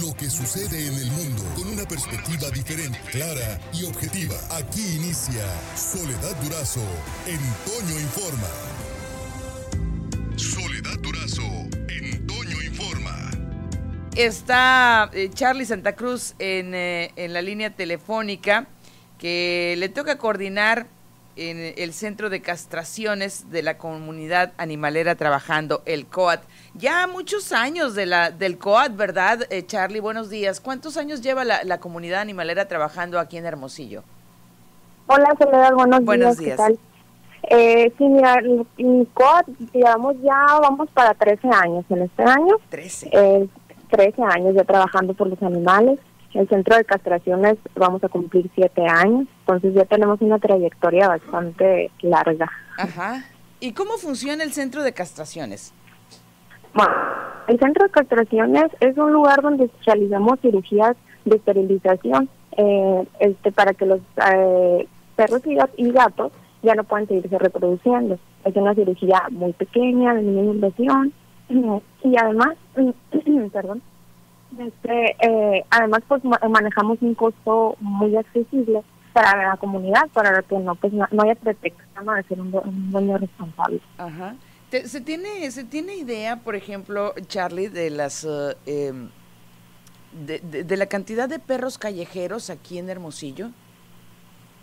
lo que sucede en el mundo con una perspectiva diferente, clara y objetiva. Aquí inicia Soledad Durazo en Informa. Soledad Durazo en Informa. Está eh, Charlie Santa Cruz en, eh, en la línea telefónica que le toca coordinar en el centro de castraciones de la comunidad animalera trabajando, el COAT. Ya muchos años de la, del COAT, ¿verdad, eh, Charlie? Buenos días. ¿Cuántos años lleva la, comunidad animalera trabajando aquí en Hermosillo? Hola, Soledad, buenos, buenos días. ¿Qué tal? Eh, sí, mira, el, COAT, digamos, ya vamos para 13 años en este año. 13. Eh, 13 años ya trabajando por los animales. El centro de castraciones vamos a cumplir siete años, entonces ya tenemos una trayectoria bastante larga. Ajá. ¿Y cómo funciona el centro de castraciones? Bueno, el centro de castraciones es un lugar donde realizamos cirugías de esterilización eh, este, para que los eh, perros y gatos ya no puedan seguirse reproduciendo. Es una cirugía muy pequeña, de mínima inversión y además, perdón, este, eh, además, pues manejamos un costo muy accesible para la comunidad, para que no, pues, no, haya pretexto de ser un, dueño responsable. Ajá. ¿Se tiene, ¿Se tiene idea, por ejemplo, Charlie, de las uh, em, de, de, la cantidad de perros callejeros aquí en Hermosillo?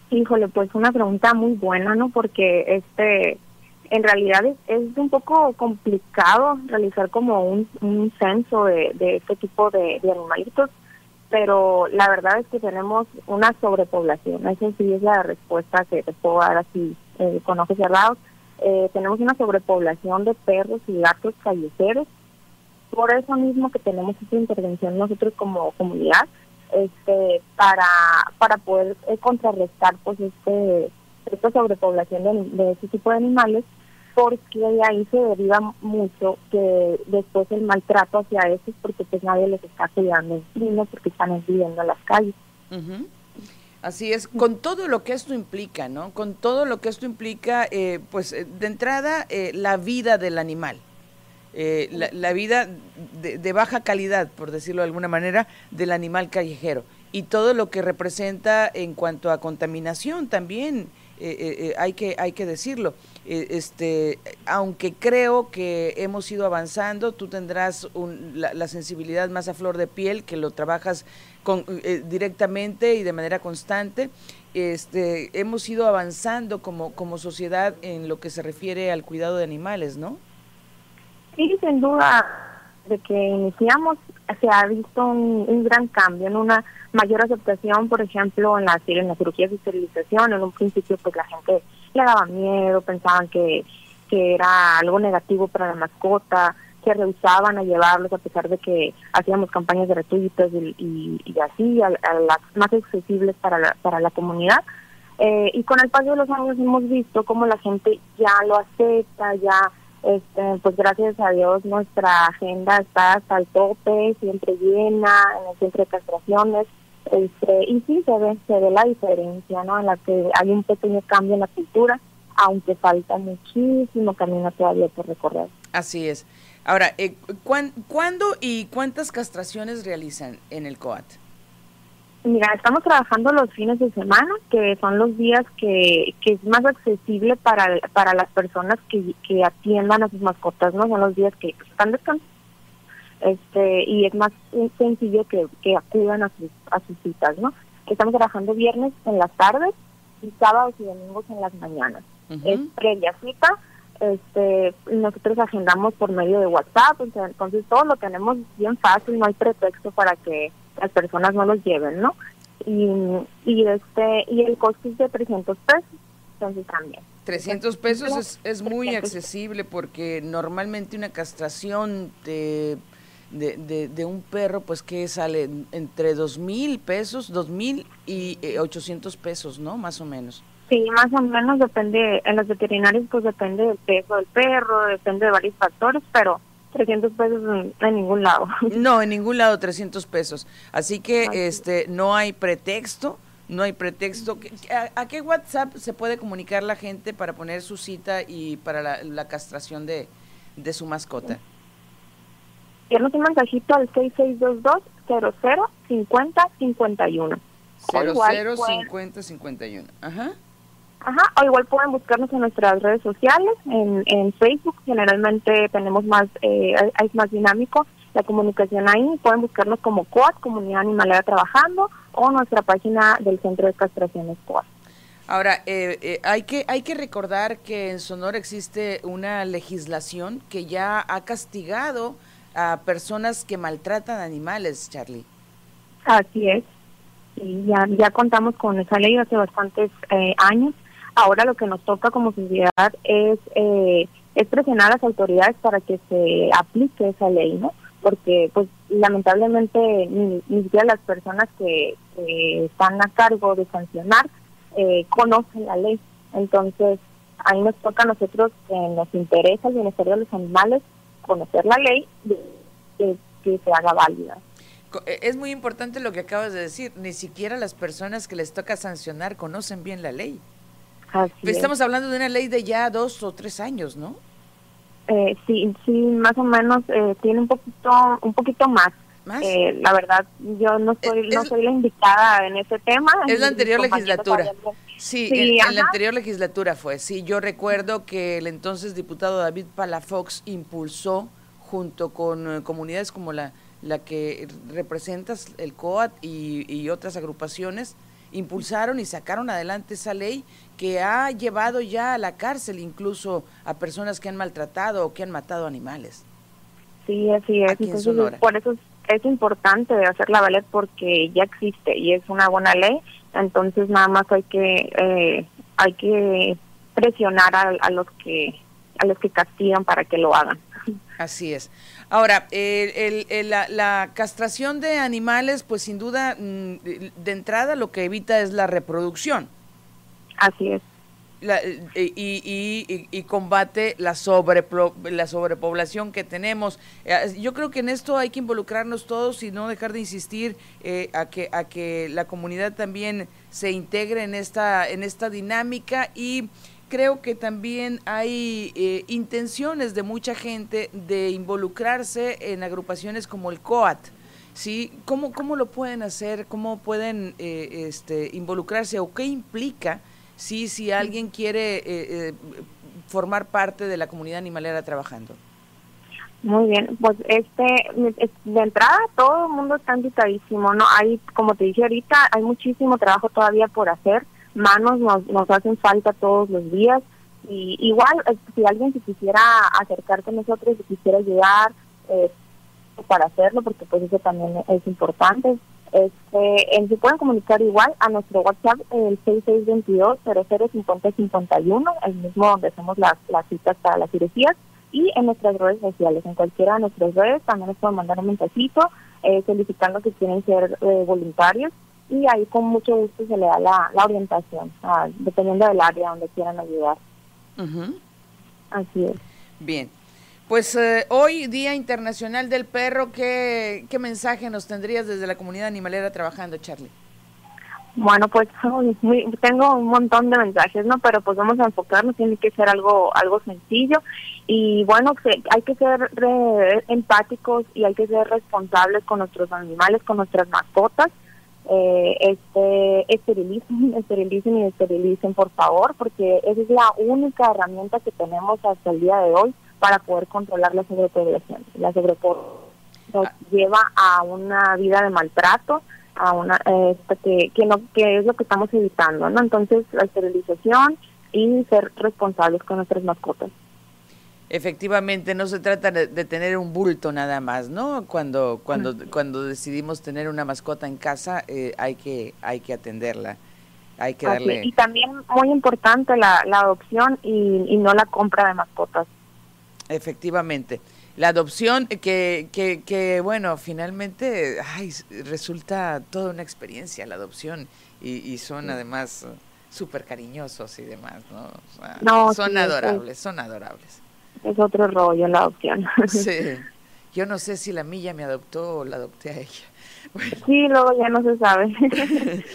Híjole, pues una pregunta muy buena, ¿no? Porque este en realidad es, un poco complicado realizar como un, censo de, este tipo de, animalitos, pero la verdad es que tenemos una sobrepoblación. Esa sí es la respuesta que te puedo dar así eh, con ojos cerrados. Eh, tenemos una sobrepoblación de perros y gatos callejeros. Por eso mismo que tenemos esta intervención nosotros como comunidad, este, para, para poder eh, contrarrestar pues este esta sobrepoblación de este tipo de animales porque ahí se deriva mucho que después el maltrato hacia esos porque pues nadie les está cuidando en porque están viviendo en las calles. Así es, con todo lo que esto implica, ¿no? Con todo lo que esto implica, eh, pues eh, de entrada, eh, la vida del animal, la, vida de, baja calidad, por decirlo de alguna manera, del animal callejero. Y todo lo que representa en cuanto a contaminación también, hay, que, hay que decirlo. Eh, este, aunque creo que hemos ido avanzando, tú tendrás la, sensibilidad más a flor de piel, que lo trabajas con, eh, directamente y de manera constante. Este, hemos ido avanzando como, como sociedad en lo que se refiere al cuidado de animales, ¿no? Sí, sin duda, de que iniciamos se ha visto un, gran cambio, en una mayor aceptación, por ejemplo, en la, en la cirugía de esterilización. En un principio, pues la gente le daba miedo, pensaban que, que era algo negativo para la mascota, que rehusaban a llevarlos a pesar de que hacíamos campañas gratuitas y, y, así, a, las más accesibles para la, para la comunidad. Eh, y con el paso de los años hemos visto cómo la gente ya lo acepta, ya, este, pues gracias a Dios nuestra agenda está hasta el tope, siempre llena, en el de castraciones. Este, y sí se ve, se ve la diferencia, ¿no? En la que hay un pequeño cambio en la cultura, aunque falta muchísimo camino todavía por recorrer. Así es. Ahora, eh, ¿cuándo y cuántas castraciones realizan en el COAT? Mira, estamos trabajando los fines de semana, que son los días que, que es más accesible para, para las personas que, que atiendan a sus mascotas, ¿no? Son los días que están descansando este y es más sencillo que, que acudan a sus, a sus citas, ¿no? Estamos trabajando viernes en las tardes y sábados y domingos en las mañanas. Es previa cita, este nosotros agendamos por medio de WhatsApp, entonces todo lo tenemos bien fácil, no hay pretexto para que las personas no los lleven, ¿no? Y, y este y el costo es de 300 pesos, entonces también. 300 pesos es, es muy accesible porque normalmente una castración te de, de, un perro, pues que sale entre dos mil pesos, dos mil y eh, ochocientos pesos, ¿no? Más o menos. Sí, más o menos depende, en los veterinarios pues depende del peso del perro, depende de varios factores, pero 300 pesos en, ningún lado. No, en ningún lado 300 pesos. Así que este no hay pretexto, no hay pretexto. ¿A, qué WhatsApp se puede comunicar la gente para poner su cita y para la, la castración de, de su mascota? enviarnos un mensajito al 005051. 005051. Ajá. Ajá, o igual pueden buscarnos en nuestras redes sociales, en, en Facebook, generalmente tenemos más, eh, es más dinámico la comunicación ahí, pueden buscarnos como COAT, Comunidad Animalera Trabajando, o nuestra página del Centro de Castraciones COAT. Ahora, eh, eh, hay, que, hay que recordar que en Sonora existe una legislación que ya ha castigado a personas que maltratan animales, Charlie. Así es. Sí, ya, ya contamos con esa ley hace bastantes eh, años. Ahora lo que nos toca como sociedad es, eh, es presionar a las autoridades para que se aplique esa ley, ¿no? Porque, pues, lamentablemente, ni, siquiera las personas que, están a cargo de sancionar eh, conocen la ley. Entonces, ahí nos toca a nosotros, que nos interesa el bienestar de los animales, conocer la ley que se haga válida. Eh, es muy importante lo que acabas de decir, ni siquiera las personas que les toca sancionar conocen bien la ley. Estamos hablando de una ley de ya dos o tres años, ¿no? Eh, sí, sí, más o menos eh, tiene un poquito, un poquito más. Eh, la verdad, yo no soy, no soy la indicada en ese tema. Es la anterior legislatura. Sí, en, la anterior legislatura fue. Sí, yo recuerdo que el entonces diputado David Palafox impulsó junto con comunidades como la la que representas, el COAT y, otras agrupaciones, impulsaron y sacaron adelante esa ley que ha llevado ya a la cárcel incluso a personas que han maltratado o que han matado animales. Sí, así es. por eso es, importante hacerla valer porque ya existe y es una buena ley. Entonces nada más hay que eh, hay que presionar a, a los que a los que castigan para que lo hagan. Así es. Ahora, la, castración de animales, pues sin duda, mm, de entrada lo que evita es la reproducción. Así es. Eh, y, combate la, la sobrepoblación que tenemos. Eh, yo creo que en esto hay que involucrarnos todos y no dejar de insistir eh, a, que, a que la comunidad también se integre en esta, en esta dinámica y creo que también hay eh, intenciones de mucha gente de involucrarse en agrupaciones como el COAT. ¿sí? ¿Cómo, cómo lo pueden hacer? ¿Cómo pueden eh, este, involucrarse? ¿O qué implica si, si alguien quiere eh, formar parte de la comunidad animalera trabajando? Muy bien, pues este, de entrada todo el mundo está invitadísimo, ¿no? Hay, como te dije ahorita, hay muchísimo trabajo todavía por hacer manos nos, nos hacen falta todos los días. Y igual, eh, si alguien se quisiera acercarse a nosotros, si quisiera ayudar eh, para hacerlo, porque pues eso también es importante, este, se pueden comunicar igual a nuestro WhatsApp, el 6622-005051, el mismo donde hacemos las, las citas para las cirugías, y en nuestras redes sociales, en cualquiera de nuestras redes, también nos pueden mandar un mensajito eh, solicitando que quieren ser eh, voluntarios y ahí con mucho gusto se le da la, orientación, dependiendo del área donde quieran ayudar. Así es. Bien. Pues eh, hoy, Día Internacional del Perro, ¿qué, ¿qué mensaje nos tendrías desde la comunidad animalera trabajando, Charlie? Bueno, pues tengo un montón de mensajes, ¿no? Pero pues vamos a enfocarnos, tiene que ser algo algo sencillo y bueno, hay que ser empáticos y hay que ser responsables con nuestros animales, con nuestras mascotas eh, este, esterilicen, esterilicen y esterilicen por favor, porque esa es la única herramienta que tenemos hasta el día de hoy para poder controlar la sobrepoblación. La sobrepoblación ah. lleva a una vida de maltrato, a una este, que, que no que es lo que estamos evitando, ¿no? Entonces, la esterilización y ser responsables con nuestras mascotas. Efectivamente, no se trata de, tener un bulto nada más, ¿no? Cuando cuando cuando decidimos tener una mascota en casa, eh, hay que hay que atenderla, hay que darle. Y también muy importante la, la adopción y, y, no la compra de mascotas. Efectivamente, la adopción que que, que bueno, finalmente, ay, resulta toda una experiencia la adopción y, y son además súper cariñosos y demás, ¿no? no son adorables, son adorables es otro rollo la adopción. Sí. Yo no sé si la milla me adoptó o la adopté a ella. Sí, luego ya no se sabe.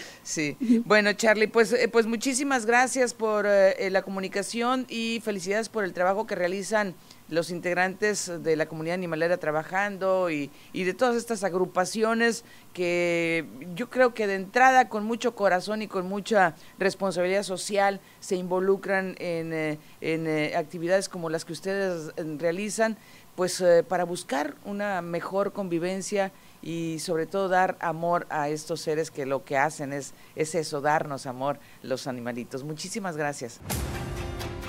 sí. Bueno, Charlie, pues, eh, pues muchísimas gracias por eh, la comunicación y felicidades por el trabajo que realizan los integrantes de la comunidad animalera trabajando y, de todas estas agrupaciones que yo creo que de entrada con mucho corazón y con mucha responsabilidad social se involucran en, eh, en eh, actividades como las que ustedes eh, realizan, pues para buscar una mejor convivencia y sobre todo dar amor a estos seres que lo que hacen es, es eso, darnos amor los animalitos. Muchísimas gracias.